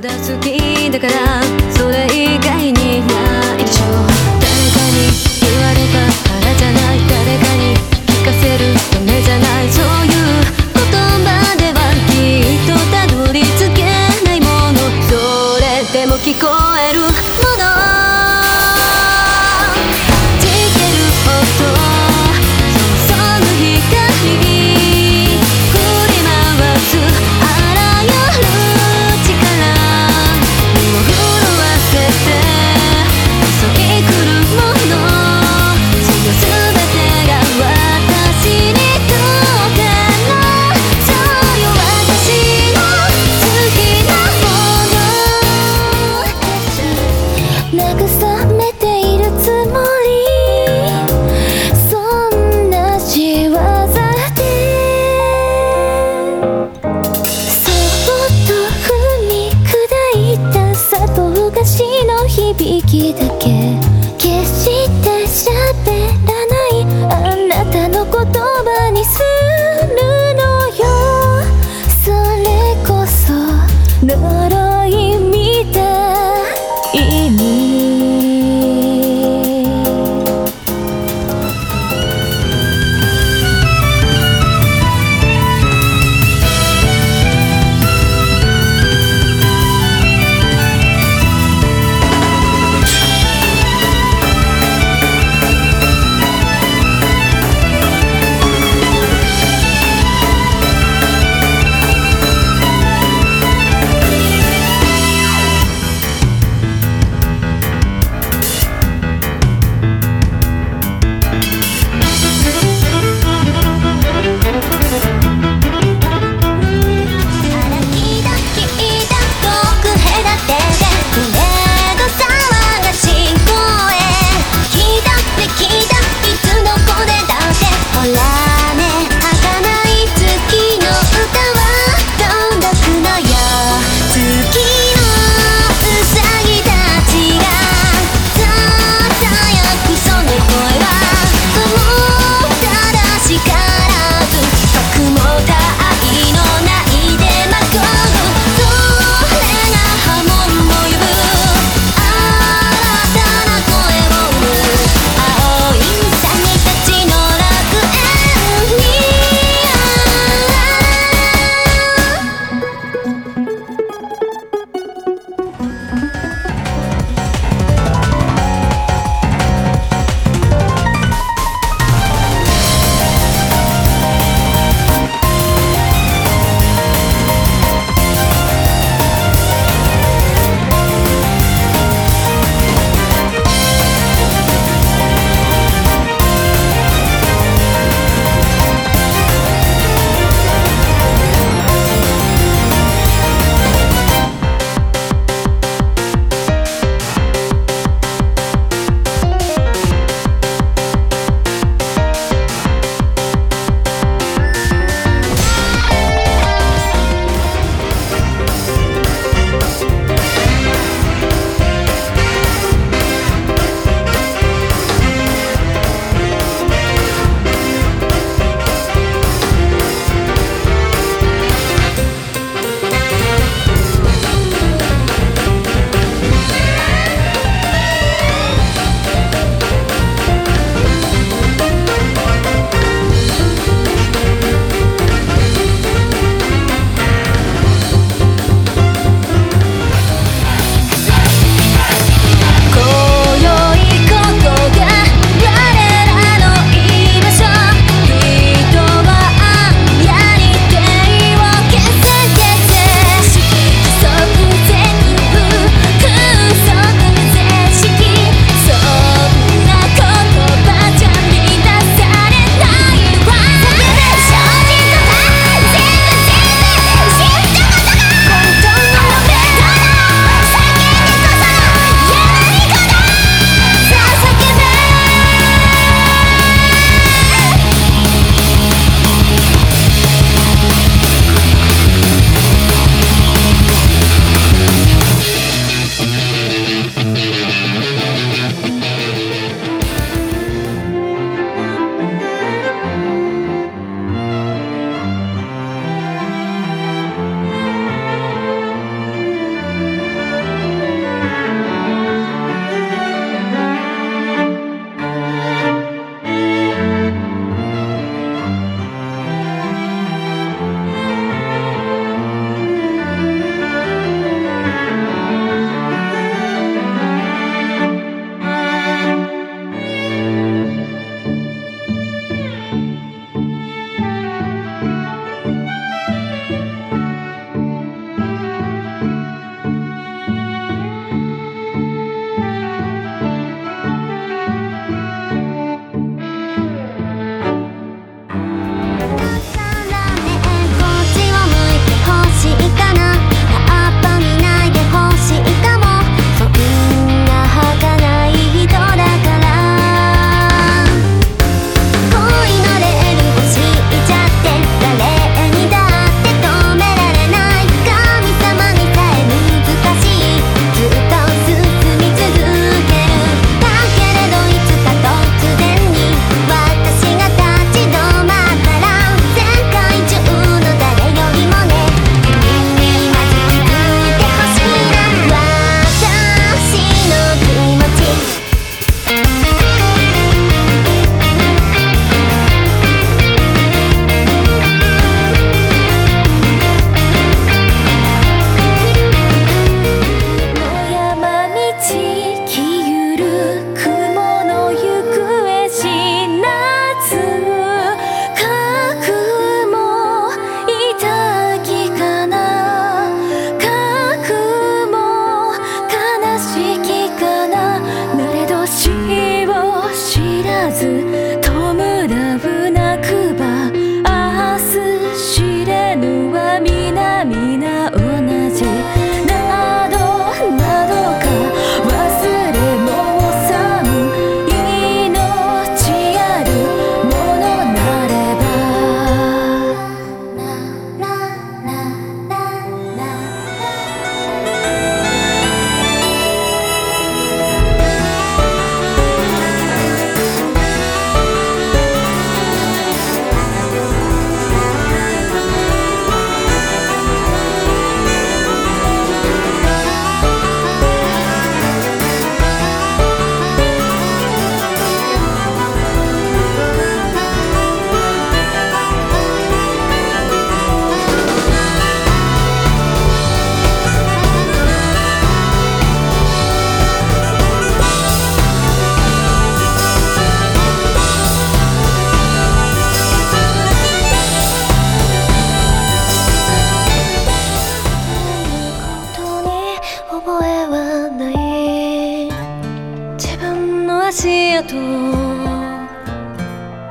ただ好きだからそれ以外にないでしょ誰かに言われたからじゃない誰かに聞かせるためじゃないそういう言葉ではきっとたどり着けないものそれでも聞こえるもの葉にする足跡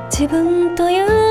自分という